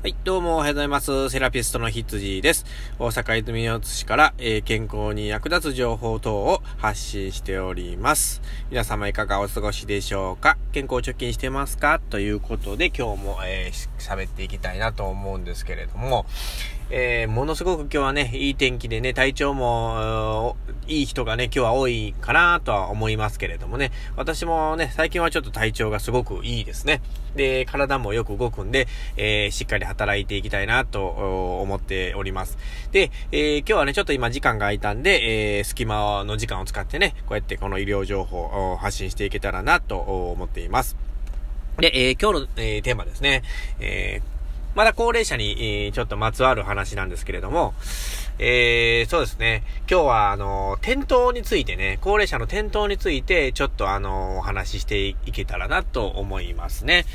はい、どうもおはようございます。セラピストのひつじです。大阪泉大津市から、えー、健康に役立つ情報等を発信しております。皆様いかがお過ごしでしょうか？健康貯金してますか？ということで今日も、えー、喋っていきたいなと思うんですけれども、えー、ものすごく今日はね、いい天気でね、体調も、いい人がね、今日は多いかなとは思いますけれどもね、私もね、最近はちょっと体調がすごくいいですね。で、体もよく動くんで、えー、しっかり働いていきたいなと思っております。で、えー、今日はね、ちょっと今時間が空いたんで、えー、隙間の時間を使ってね、こうやってこの医療情報を発信していけたらなと思っています。で、えー、今日の、えー、テーマですね。えーまだ高齢者に、ちょっとまつわる話なんですけれども、えー、そうですね。今日は、あの、転倒についてね、高齢者の転倒について、ちょっとあの、お話ししていけたらなと思いますね。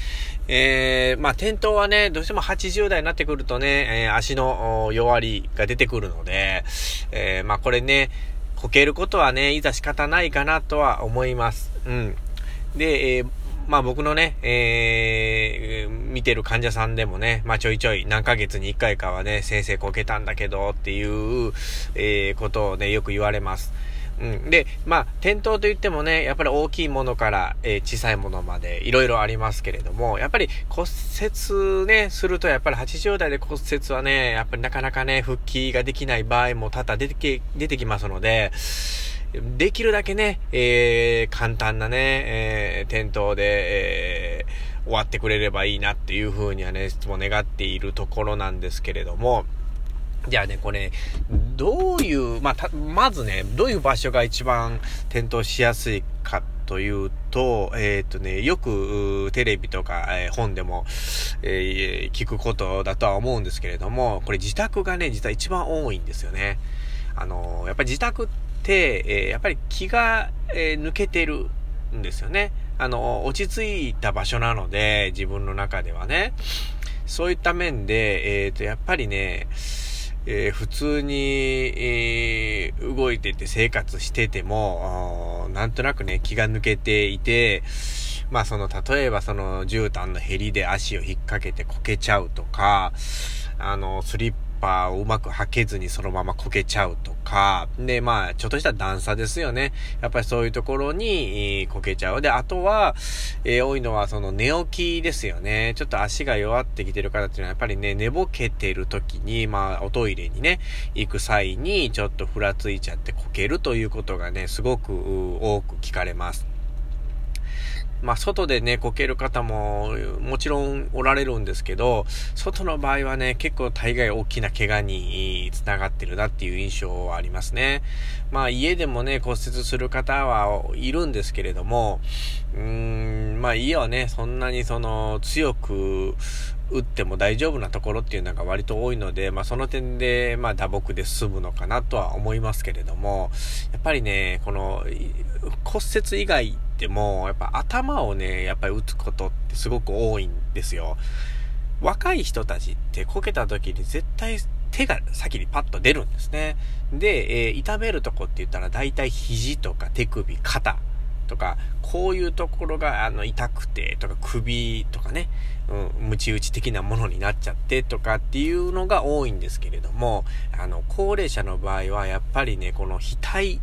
えー、まあ、転倒はね、どうしても80代になってくるとね、えー、足の弱りが出てくるので、えー、まあ、これね、こけることはね、いざ仕方ないかなとは思います。うん。で、えーまあ僕のね、えー、見てる患者さんでもね、まあちょいちょい何ヶ月に一回かはね、先生こけたんだけどっていう、えー、ことをね、よく言われます。うん。で、まあ、転倒と言ってもね、やっぱり大きいものから、えー、小さいものまでいろいろありますけれども、やっぱり骨折ね、するとやっぱり80代で骨折はね、やっぱりなかなかね、復帰ができない場合も多々出てき、出てきますので、できるだけね、えー、簡単なね、えー、転倒で、えー、終わってくれればいいなっていうふうにはね、いつも願っているところなんですけれども、じゃあね、これ、どういう、まあ、まずね、どういう場所が一番転倒しやすいかというと、えっ、ー、とね、よくテレビとか、えー、本でも、えー、聞くことだとは思うんですけれども、これ自宅がね、実は一番多いんですよね。あのやっぱり自宅って、てえやっぱり気が、え抜けてるんですよね。あの、落ち着いた場所なので、自分の中ではね。そういった面で、えっ、と、やっぱりね、えー、普通に、えー、動いてて生活してても、なんとなくね、気が抜けていて、まあその、例えばその絨毯のヘリで足を引っ掛けてこけちゃうとか、あの、スリッパーをうまく履けずにそのままこけちゃうとか、で、まあ、ちょっとした段差ですよね。やっぱりそういうところに、えーこけちゃう。で、あとは、えー、多いのはその寝起きですよね。ちょっと足が弱ってきてる方っていうのは、やっぱりね、寝ぼけてる時に、まあ、おトイレにね、行く際に、ちょっとふらついちゃってこけるということがね、すごく多く聞かれます。まあ、外でね、こける方も、もちろんおられるんですけど、外の場合はね、結構大概大きな怪我につながってるなっていう印象はありますね。まあ、家でもね、骨折する方はいるんですけれども、うーん、まあ、家はね、そんなにその、強く、打っても大丈夫なところっていうのが割と多いので、まあその点で、まあ打撲で済むのかなとは思いますけれども、やっぱりね、この骨折以外でも、やっぱ頭をね、やっぱり打つことってすごく多いんですよ。若い人たちってこけた時に絶対手が先にパッと出るんですね。で、えー、痛めるとこって言ったら大体肘とか手首、肩、こういうところが、あの、痛くて、とか、首とかね、うん、ムチ打ち的なものになっちゃってとかっていうのが多いんですけれども、あの、高齢者の場合は、やっぱりね、この額、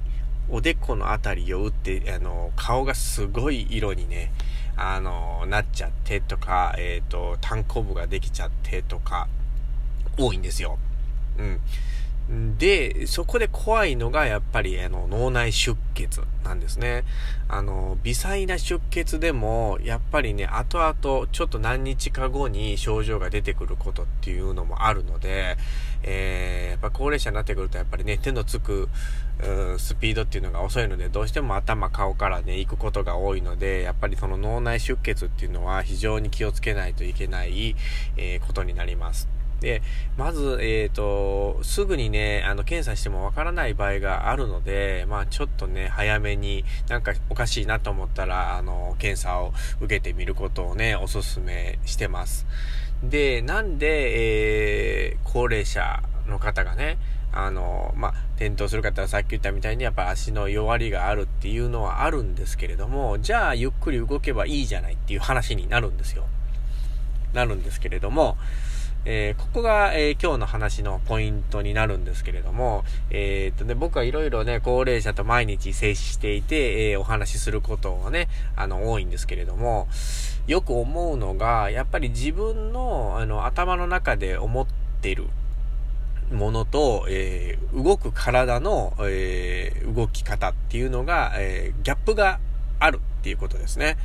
おでこのあたりを打って、あの、顔がすごい色にね、あの、なっちゃってとか、えっ、ー、と、単行部ができちゃってとか、多いんですよ。うん。で、そこで怖いのがやっぱりあの脳内出血なんですね。あの、微細な出血でもやっぱりね、後々ちょっと何日か後に症状が出てくることっていうのもあるので、えー、やっぱ高齢者になってくるとやっぱりね、手のつく、スピードっていうのが遅いので、どうしても頭、顔からね、行くことが多いので、やっぱりその脳内出血っていうのは非常に気をつけないといけない、えー、ことになります。で、まず、えっ、ー、と、すぐにね、あの、検査してもわからない場合があるので、まあ、ちょっとね、早めになんかおかしいなと思ったら、あの、検査を受けてみることをね、おすすめしてます。で、なんで、えー、高齢者の方がね、あの、まあ、転倒する方はさっき言ったみたいにやっぱ足の弱りがあるっていうのはあるんですけれども、じゃあゆっくり動けばいいじゃないっていう話になるんですよ。なるんですけれども、えー、ここが、えー、今日の話のポイントになるんですけれども、えー、っとね、僕はいろいろね、高齢者と毎日接していて、えお話しすることがね、あの、多いんですけれども、よく思うのが、やっぱり自分の、あの、頭の中で思ってるものと、え動く体の、え動き方っていうのが、えギャップがあるっていうことですね。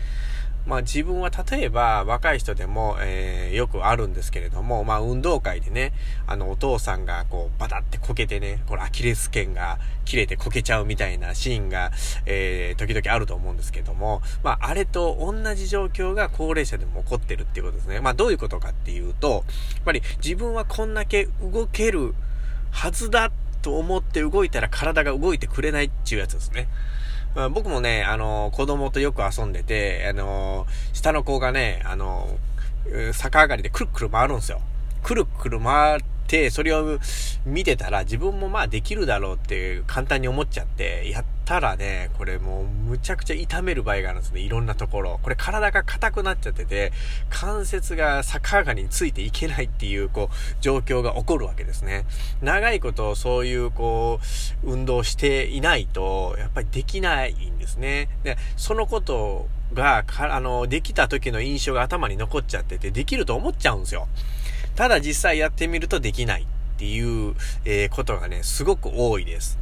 まあ自分は例えば若い人でも、えー、よくあるんですけれども、まあ運動会でね、あのお父さんがこうバタってこけてね、これアキレス腱が切れてこけちゃうみたいなシーンが、えー、時々あると思うんですけども、まああれと同じ状況が高齢者でも起こってるっていうことですね。まあどういうことかっていうと、やっぱり自分はこんだけ動けるはずだと思って動いたら体が動いてくれないっていうやつですね。まあ、僕もね、あの、子供とよく遊んでて、あの、下の子がね、あの、逆上がりでくるくる回るんですよ。くるくる回って、それを見てたら自分もまあできるだろうって簡単に思っちゃって、やったらね、これもうむちゃくちゃ痛める場合があるんですね。いろんなところ。これ体が硬くなっちゃってて、関節が逆上がりについていけないっていう、こう、状況が起こるわけですね。長いことそういう、こう、運動していないと、やっぱりできないんですね。で、そのことが、あの、できた時の印象が頭に残っちゃってて、できると思っちゃうんですよ。ただ実際やってみるとできないっていう、えー、ことがね、すごく多いです。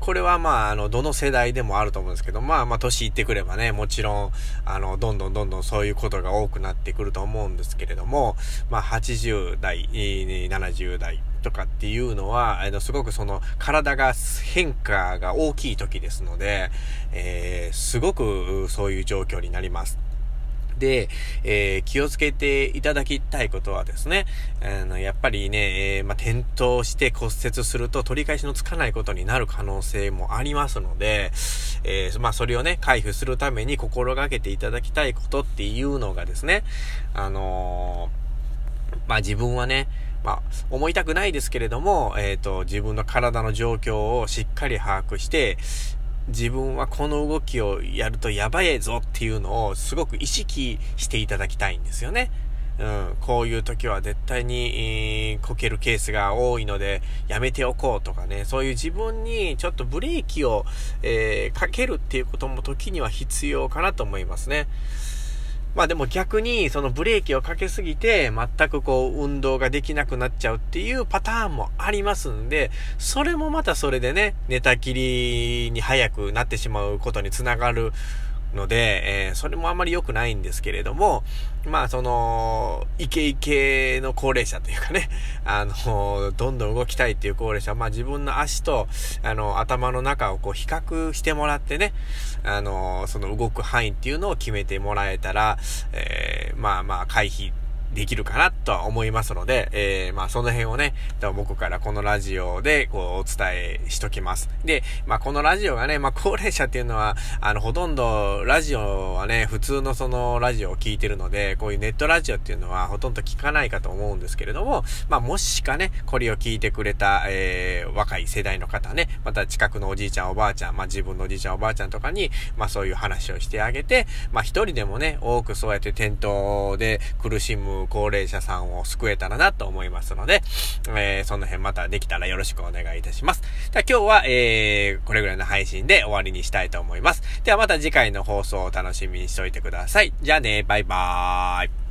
これはまあ、あの、どの世代でもあると思うんですけど、まあまあ、年いってくればね、もちろん、あの、どんどんどんどんそういうことが多くなってくると思うんですけれども、まあ、80代、70代とかっていうのは、あの、すごくその、体が変化が大きい時ですので、えー、すごくそういう状況になります。で、えー、気をつけていただきたいことはですね、あの、やっぱりね、えー、まあ、転倒して骨折すると取り返しのつかないことになる可能性もありますので、えー、まあ、それをね、回避するために心がけていただきたいことっていうのがですね、あのまあ、自分はね、まあ、思いたくないですけれども、えっ、と、自分の体の状況をしっかり把握して、自分はこの動きをやるとやばいぞっていうのをすごく意識していただきたいんですよね。うん、こういう時は絶対に、えー、こけるケースが多いので、やめておこうとかね、そういう自分にちょっとブレーキを、えー、かけるっていうことも時には必要かなと思いますね。まあでも逆にそのブレーキをかけすぎて全くこう運動ができなくなっちゃうっていうパターンもありますんで、それもまたそれでね、寝たきりに早くなってしまうことにつながるので、えー、それもあまり良くないんですけれども、まあその、イケイケの高齢者というかね、あの、どんどん動きたいっていう高齢者、まあ自分の足と、あの、頭の中をこう比較してもらってね、あの、その動く範囲っていうのを決めてもらえたら、えー、まあまあ回避できるかなとは思いますので、えー、まあその辺をね、僕からこのラジオでこうお伝えしときます。で、まあこのラジオがね、まあ高齢者っていうのは、あのほとんどラジオはね、普通のそのラジオを聞いてるので、こういうネットラジオっていうのはほとんど聞かないかと思うんですけれども、まあもしかね、これを聞いてくれた、えー、若い世代の方ね、また近くのおじいちゃんおばあちゃん、まあ自分のおじいちゃんおばあちゃんとかに、まあそういう話をしてあげて、まあ一人でもね、多くそうやって転倒で苦しむ高齢者さんを救えたらなと思いますので、えー、その辺またできたらよろしくお願いいたします。では今日は、えー、これぐらいの配信で終わりにしたいと思います。ではまた次回の放送を楽しみにしておいてください。じゃあね、バイバーイ。